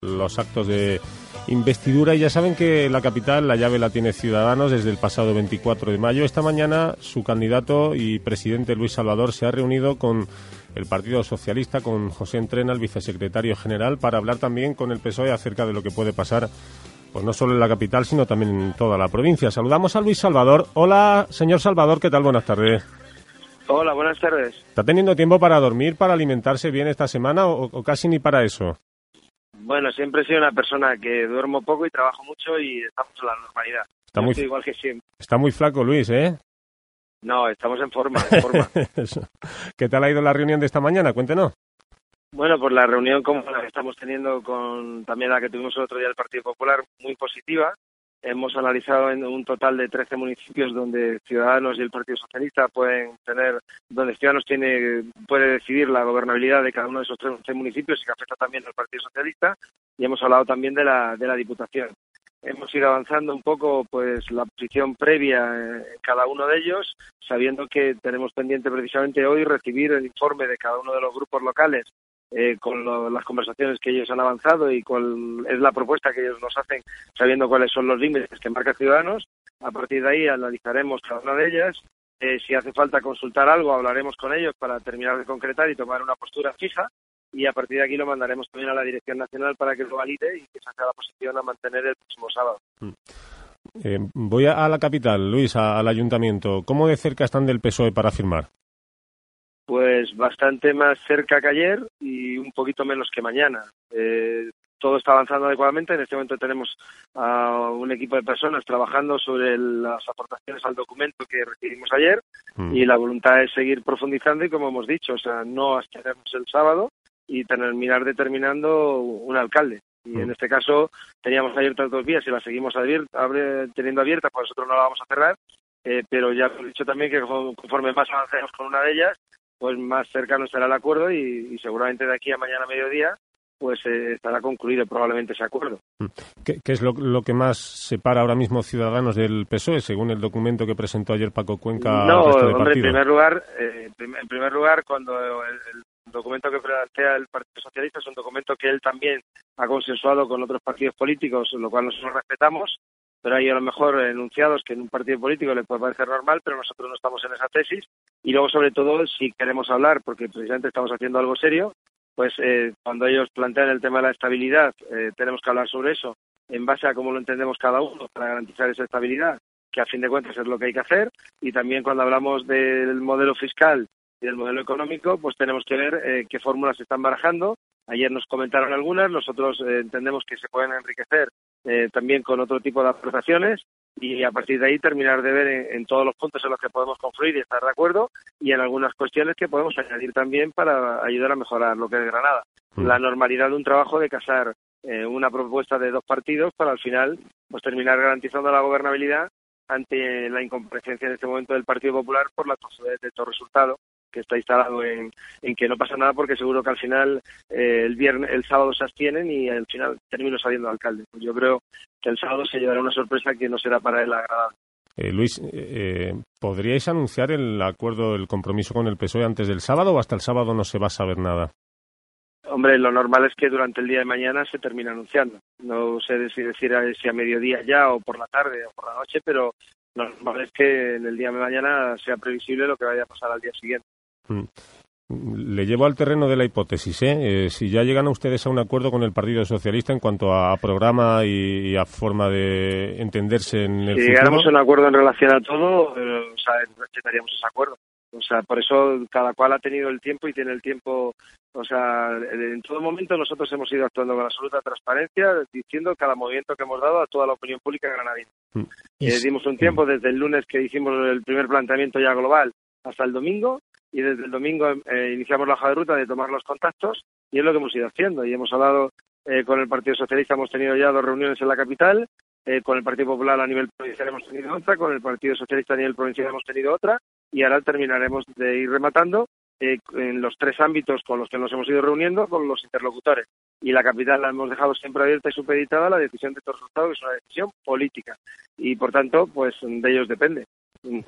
Los actos de investidura y ya saben que la capital la llave la tiene Ciudadanos desde el pasado 24 de mayo. Esta mañana su candidato y presidente Luis Salvador se ha reunido con el Partido Socialista, con José Entrena, el vicesecretario general, para hablar también con el PSOE acerca de lo que puede pasar pues no solo en la capital, sino también en toda la provincia. Saludamos a Luis Salvador. Hola, señor Salvador, ¿qué tal? Buenas tardes. Hola, buenas tardes. ¿Está teniendo tiempo para dormir, para alimentarse bien esta semana o, o casi ni para eso? Bueno, siempre he sido una persona que duermo poco y trabajo mucho y estamos en la normalidad. Está Yo muy- igual que siempre. Está muy flaco, Luis, ¿eh? No, estamos en forma, en forma. ¿Qué tal ha ido la reunión de esta mañana? Cuéntenos. bueno, pues la reunión como la que estamos teniendo con también la que tuvimos el otro día del Partido Popular, muy positiva. Hemos analizado en un total de 13 municipios donde Ciudadanos y el Partido Socialista pueden tener, donde Ciudadanos tiene, puede decidir la gobernabilidad de cada uno de esos 13 municipios y que afecta también al Partido Socialista. Y hemos hablado también de la, de la Diputación. Hemos ido avanzando un poco pues la posición previa en cada uno de ellos, sabiendo que tenemos pendiente precisamente hoy recibir el informe de cada uno de los grupos locales eh, con lo- las conversaciones que ellos han avanzado y cuál es la propuesta que ellos nos hacen, sabiendo cuáles son los límites que marca Ciudadanos. A partir de ahí analizaremos cada una de ellas. Eh, si hace falta consultar algo, hablaremos con ellos para terminar de concretar y tomar una postura fija. Y a partir de aquí lo mandaremos también a la Dirección Nacional para que lo valide y que esa sea la posición a mantener el próximo sábado. Eh, voy a, la capital, Luis, al ayuntamiento. ¿Cómo de cerca están del PSOE para firmar? Pues bastante más cerca que ayer y un poquito menos que mañana. Eh, todo está avanzando adecuadamente. En este momento tenemos a un equipo de personas trabajando sobre las aportaciones al documento que recibimos ayer Mm. y la voluntad es seguir profundizando y, como hemos dicho, o sea, no abstenernos el sábado y terminar determinando un alcalde. Y Mm. en este caso teníamos abiertas dos vías y las seguimos abier- abre- teniendo abiertas, pues nosotros no la vamos a cerrar, eh, pero ya hemos dicho también que con- conforme más avancemos con una de ellas, pues más cercano será el acuerdo y, y seguramente de aquí a mañana a mediodía pues eh, estará concluido probablemente ese acuerdo. ¿Qué, qué es lo, lo que más separa ahora mismo Ciudadanos del PSOE, según el documento que presentó ayer Paco Cuenca al no, resto de hombre, en primer lugar, eh, en primer lugar, cuando el, el documento que plantea el Partido Socialista es un documento que él también ha consensuado con otros partidos políticos, lo cual nosotros respetamos, pero hay a lo mejor enunciados que en un partido político le puede parecer normal, pero nosotros no estamos en esa tesis. Y luego, sobre todo, si queremos hablar, porque precisamente estamos haciendo algo serio, pues eh, cuando ellos plantean el tema de la estabilidad, eh, tenemos que hablar sobre eso en base a cómo lo entendemos cada uno para garantizar esa estabilidad, que a fin de cuentas es lo que hay que hacer. Y también cuando hablamos del modelo fiscal y del modelo económico, pues tenemos que ver eh, qué fórmulas se están barajando. Ayer nos comentaron algunas, nosotros eh, entendemos que se pueden enriquecer eh, también con otro tipo de aportaciones y a partir de ahí terminar de ver en, en todos los puntos en los que podemos confluir y estar de acuerdo y en algunas cuestiones que podemos añadir también para ayudar a mejorar lo que es Granada. Mm. La normalidad de un trabajo de casar eh, una propuesta de dos partidos para al final pues terminar garantizando la gobernabilidad ante la incomparecencia en este momento del Partido Popular por la de todo resultado que está instalado en, en que no pasa nada porque seguro que al final eh, el viernes el sábado se abstienen y al final termino saliendo alcalde. Pues yo creo que el sábado se llevará una sorpresa que no será para él agradable. Eh, Luis, eh, eh, ¿podríais anunciar el acuerdo, el compromiso con el PSOE antes del sábado o hasta el sábado no se va a saber nada? Hombre, lo normal es que durante el día de mañana se termine anunciando. No sé si decir si a mediodía ya o por la tarde o por la noche, pero lo normal es que en el día de mañana sea previsible lo que vaya a pasar al día siguiente. Mm. Le llevo al terreno de la hipótesis. ¿eh? Eh, si ya llegan ustedes a un acuerdo con el Partido Socialista en cuanto a programa y, y a forma de entenderse en el si futuro, llegáramos a un acuerdo en relación a todo, eh, o sea, respetaríamos ese acuerdo. O sea, por eso cada cual ha tenido el tiempo y tiene el tiempo. O sea, en todo momento nosotros hemos ido actuando con absoluta transparencia, diciendo cada movimiento que hemos dado a toda la opinión pública granadina. Mm. Eh, dimos un tiempo desde el lunes que hicimos el primer planteamiento ya global hasta el domingo y desde el domingo eh, iniciamos la hoja de ruta de tomar los contactos y es lo que hemos ido haciendo y hemos hablado Eh, con el Partido Socialista hemos tenido ya dos reuniones en la capital. Eh, con el Partido Popular a nivel provincial hemos tenido otra. Con el Partido Socialista a nivel provincial hemos tenido otra. Y ahora terminaremos de ir rematando eh, en los tres ámbitos con los que nos hemos ido reuniendo con los interlocutores. Y la capital la hemos dejado siempre abierta y supeditada a la decisión de todos los estados, que es una decisión política. Y por tanto, pues de ellos depende.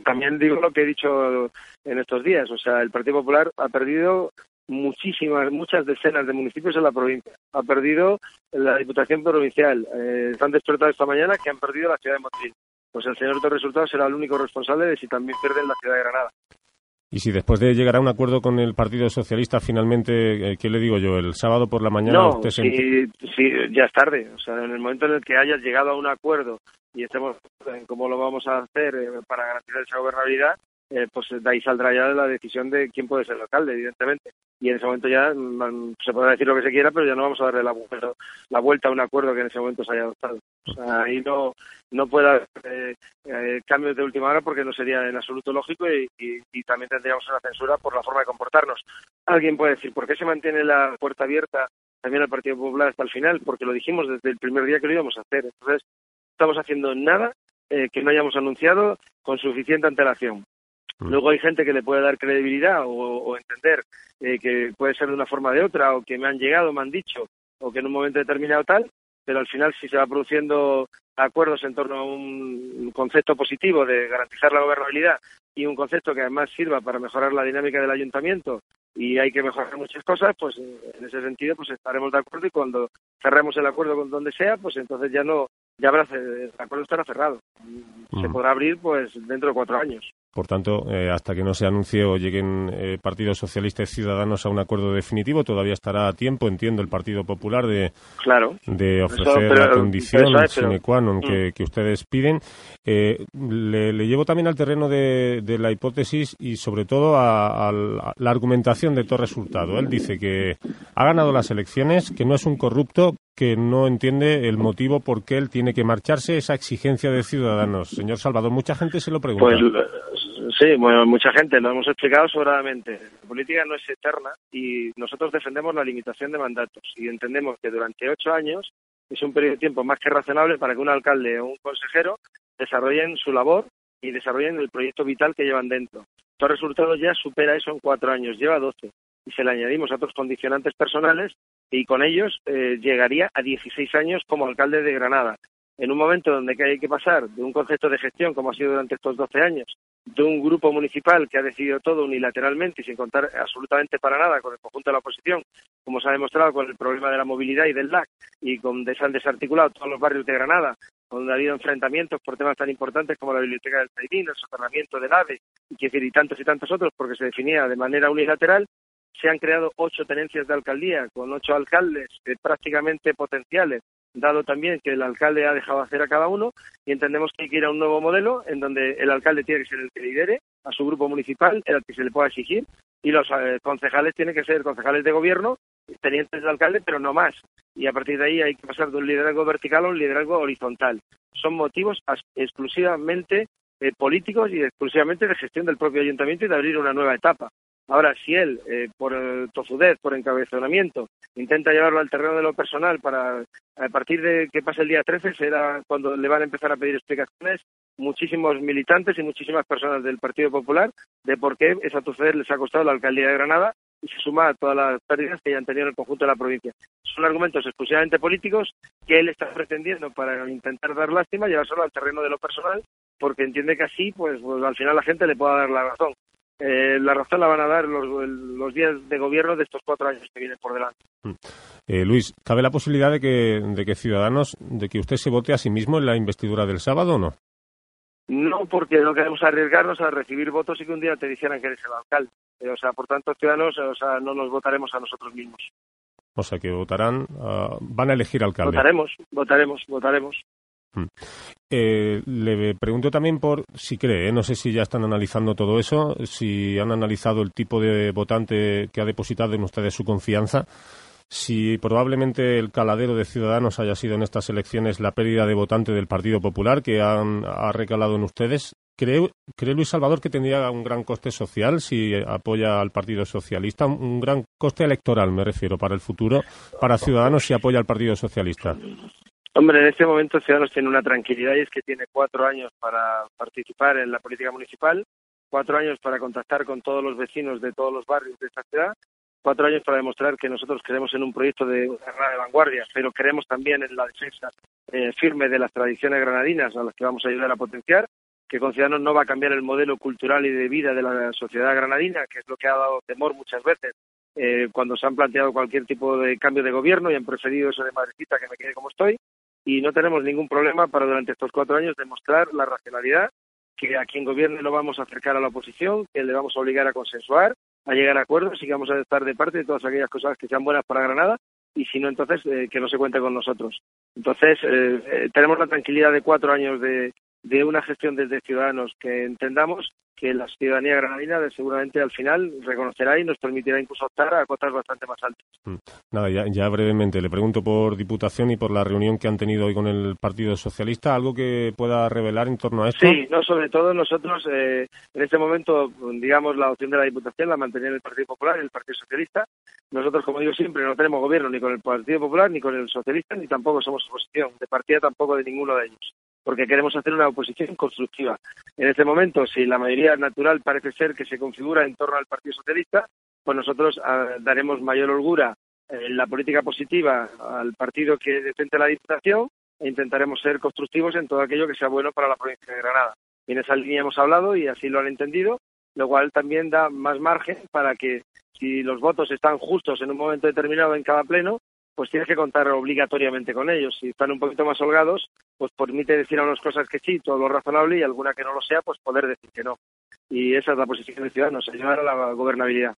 También digo lo que he dicho en estos días. O sea, el Partido Popular ha perdido muchísimas, muchas decenas de municipios en la provincia. Ha perdido la Diputación Provincial. Eh, están despertados esta mañana que han perdido la ciudad de Madrid. Pues el señor de resultados será el único responsable de si también pierden la ciudad de Granada. Y si después de llegar a un acuerdo con el Partido Socialista, finalmente, eh, ¿qué le digo yo? ¿El sábado por la mañana? No, sí, sí, ya es tarde. O sea, en el momento en el que hayas llegado a un acuerdo y estemos en cómo lo vamos a hacer eh, para garantizar esa gobernabilidad, eh, pues de ahí saldrá ya la decisión de quién puede ser el alcalde, evidentemente. Y en ese momento ya se podrá decir lo que se quiera, pero ya no vamos a darle la, vuelta a un acuerdo que en ese momento se haya adoptado. O sea, ahí no, no puede haber eh, eh, cambios de última hora porque no sería en absoluto lógico y, también tendríamos una censura por la forma de comportarnos. Alguien puede decir, ¿por qué se mantiene la puerta abierta también al Partido Popular hasta el final? Porque lo dijimos desde el primer día que lo íbamos a hacer. Entonces, estamos haciendo nada que no hayamos anunciado con suficiente antelación. Mm. Luego hay gente que le puede dar credibilidad o, entender eh, que puede ser de una forma o de otra, o que me han llegado, me han dicho, o que en un momento determinado tal, pero al final si se va produciendo acuerdos en torno a un concepto positivo de garantizar la gobernabilidad y un concepto que además sirva para mejorar la dinámica del ayuntamiento y hay que mejorar muchas cosas, pues en ese sentido pues estaremos de acuerdo y cuando cerremos el acuerdo con donde sea, pues entonces ya no ya habrá el acuerdo estará cerrado. Se mm. podrá abrir pues dentro de cuatro años. Por tanto, eh, hasta que no se anuncie o lleguen eh, partidos socialistas y ciudadanos a un acuerdo definitivo, todavía estará a tiempo, entiendo, el Partido Popular de, de ofrecer la condición sine qua non mm. que, ustedes piden. Eh, le, llevo también al terreno de, la hipótesis y, sobre todo, a, la argumentación de todo resultado. Él dice que ha ganado las elecciones, que no es un corrupto, que no entiende el motivo por qué él tiene que marcharse, esa exigencia de ciudadanos. Señor Salvador, mucha gente se lo pregunta. Pues, Sí, bueno, mucha gente lo hemos explicado sobradamente. La política no es eterna y nosotros defendemos la limitación de mandatos y entendemos que durante ocho años es un periodo de tiempo más que razonable para que un alcalde o un consejero desarrollen su labor y desarrollen el proyecto vital que llevan dentro. Todo resultado ya supera eso en cuatro años, lleva doce. Y se le añadimos a otros condicionantes personales y con ellos eh, llegaría a 16 años como alcalde de Granada. En un momento donde hay que pasar de un concepto de gestión, como ha sido durante estos 12 años, de un grupo municipal que ha decidido todo unilateralmente y sin contar absolutamente para nada con el conjunto de la oposición, como se ha demostrado con el problema de la movilidad y del LAC, y donde se han desarticulado todos los barrios de Granada, donde ha habido enfrentamientos por temas tan importantes como la biblioteca del Taimín, el soterramiento del AVE, y, y tantos y tantos otros, porque se definía de manera unilateral, se han creado ocho tenencias de alcaldía con ocho alcaldes eh, prácticamente potenciales dado también que el alcalde ha dejado hacer a cada uno y entendemos que hay que ir a un nuevo modelo en donde el alcalde tiene que ser el que lidere a su grupo municipal, el que se le pueda exigir, y los eh, concejales tienen que ser concejales de gobierno, tenientes del alcalde, pero no más. Y a partir de ahí hay que pasar de un liderazgo vertical a un liderazgo horizontal. Son motivos exclusivamente eh, políticos y exclusivamente de gestión del propio ayuntamiento y de abrir una nueva etapa. Ahora, si él, eh, por tozudez, por encabezonamiento, intenta llevarlo al terreno de lo personal para, a partir de que pase el día 13, será cuando le van a empezar a pedir explicaciones muchísimos militantes y muchísimas personas del Partido Popular de por qué esa tozudez les ha costado la alcaldía de Granada y se suma a todas las pérdidas que ya han tenido en el conjunto de la provincia. Son argumentos exclusivamente políticos que él está pretendiendo para intentar dar lástima, llevárselo al terreno de lo personal, porque entiende que así, pues, pues al final la gente le pueda dar la razón. Eh, la razón la van a dar los, días de gobierno de estos cuatro años que vienen por delante. Mm. Eh, Luis, ¿cabe la posibilidad de que, de que Ciudadanos, de que usted se vote a sí mismo en la investidura del sábado o no? No, porque no queremos arriesgarnos a recibir votos y que un día te dijeran que eres el alcalde. Eh, o sea, por tanto, Ciudadanos, o sea, no nos votaremos a nosotros mismos. O sea, que votarán, ah, van a elegir alcalde. Votaremos, votaremos, votaremos. Eh, le pregunto también por si cree, ¿eh? no sé si ya están analizando todo eso, si han analizado el tipo de votante que ha depositado en ustedes su confianza, si probablemente el caladero de Ciudadanos haya sido en estas elecciones la pérdida de votante del Partido Popular que han, ha recalado en ustedes. ¿cree, ¿cree Luis Salvador que tendría un gran coste social si apoya al Partido Socialista? Un gran coste electoral, me refiero, para el futuro, para Ciudadanos si apoya al Partido Socialista. Hombre, en este momento Ciudadanos tiene una tranquilidad y es que tiene cuatro años para participar en la política municipal, cuatro años para contactar con todos los vecinos de todos los barrios de esta ciudad, cuatro años para demostrar que nosotros creemos en un proyecto de, de vanguardia, pero creemos también en la defensa eh, firme de las tradiciones granadinas a las que vamos a ayudar a potenciar, que con Ciudadanos no va a cambiar el modelo cultural y de vida de la sociedad granadina, que es lo que ha dado temor muchas veces eh, cuando se han planteado cualquier tipo de cambio de gobierno y han preferido eso de Madridita que me quede como estoy y no tenemos ningún problema para durante estos cuatro años demostrar la racionalidad, que a quien gobierne lo vamos a acercar a la oposición, que le vamos a obligar a consensuar, a llegar a acuerdos y que vamos a estar de parte de todas aquellas cosas que sean buenas para Granada y si no, entonces eh, que no se cuente con nosotros. Entonces, eh, eh, tenemos la tranquilidad de cuatro años de, de una gestión desde Ciudadanos que entendamos que la ciudadanía granadina seguramente al final reconocerá y nos permitirá incluso optar a cotas bastante más altas. Mm. Nada, ya, brevemente, le pregunto por Diputación y por la reunión que han tenido hoy con el Partido Socialista, ¿algo que pueda revelar en torno a esto? Sí, no, sobre todo nosotros eh, en este momento, digamos, la opción de la Diputación la mantenía el Partido Popular y el Partido Socialista. Nosotros, como digo siempre, no tenemos gobierno ni con el Partido Popular, ni con el Socialista, ni tampoco somos oposición, de partida tampoco de ninguno de ellos porque queremos hacer una oposición constructiva. En este momento, si la mayoría natural parece ser que se configura en torno al Partido Socialista, pues nosotros ah, daremos mayor holgura en la política positiva al partido que defiende la Diputación e intentaremos ser constructivos en todo aquello que sea bueno para la provincia de Granada. Y en esa línea hemos hablado y así lo han entendido, lo cual también da más margen para que si los votos están justos en un momento determinado en cada pleno, pues tienes que contar obligatoriamente con ellos. Si están un poquito más holgados, pues permite decir a unas cosas que sí, todo lo razonable, y alguna que no lo sea, pues poder decir que no. Y esa es la posición de Ciudadanos, ayudar a la gobernabilidad.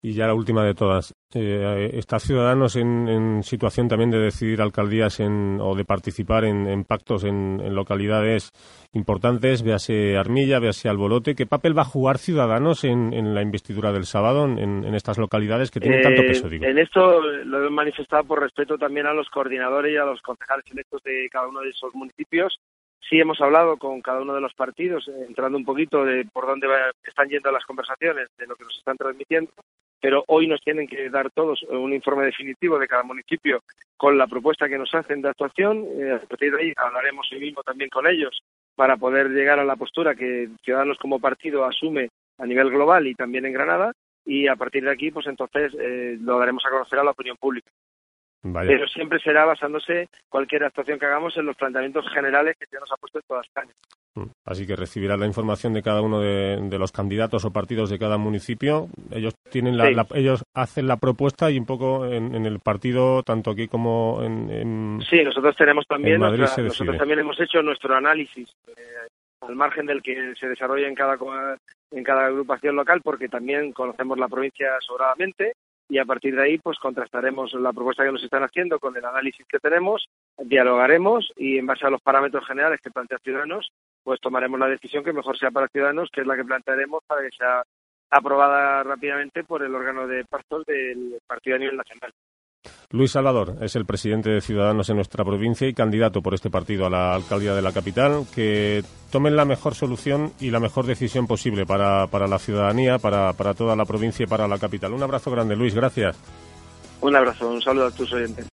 Y ya la última de todas. Eh, ¿Está Ciudadanos en, situación también de decidir alcaldías o de participar en, pactos en, localidades importantes? Véase Armilla, véase Albolote. ¿Qué papel va a jugar Ciudadanos en, la investidura del sábado en, estas localidades que tienen tanto peso? Eh, en esto lo he manifestado por respeto también a los coordinadores y a los concejales electos de cada uno de esos municipios sí hemos hablado con cada uno de los partidos, eh, entrando un poquito de por dónde están yendo las conversaciones, de lo que nos están transmitiendo, pero hoy nos tienen que dar todos un informe definitivo de cada municipio con la propuesta que nos hacen de actuación. Eh, a partir de ahí hablaremos hoy mismo también con ellos para poder llegar a la postura que Ciudadanos como partido asume a nivel global y también en Granada y a partir de aquí pues entonces eh, lo daremos a conocer a la opinión pública. Pero siempre será basándose cualquier actuación que hagamos en los planteamientos generales que se nos ha puesto en toda España. Mm. Así que recibirá la información de cada uno de, los candidatos o partidos de cada municipio. Ellos tienen la, ellos hacen la propuesta y un poco en, el partido, tanto aquí como en, sí, nosotros tenemos también nosotros también hemos hecho nuestro análisis eh, al margen del que se desarrolla en cada en cada agrupación local, porque también conocemos la provincia sobradamente y a partir de ahí pues contrastaremos la propuesta que nos están haciendo con el análisis que tenemos, dialogaremos y en base a los parámetros generales que plantea Ciudadanos, pues tomaremos la decisión que mejor sea para Ciudadanos, que es la que plantearemos para que sea aprobada rápidamente por el órgano de pastor del partido a nivel nacional. Luis Salvador es el presidente de Ciudadanos en nuestra provincia y candidato por este partido a la alcaldía de la capital. Que tomen la mejor solución y la mejor decisión posible para, la ciudadanía, para, para toda la provincia y para la capital. Un abrazo grande, Luis. Gracias. Un abrazo, un saludo a tus oyentes.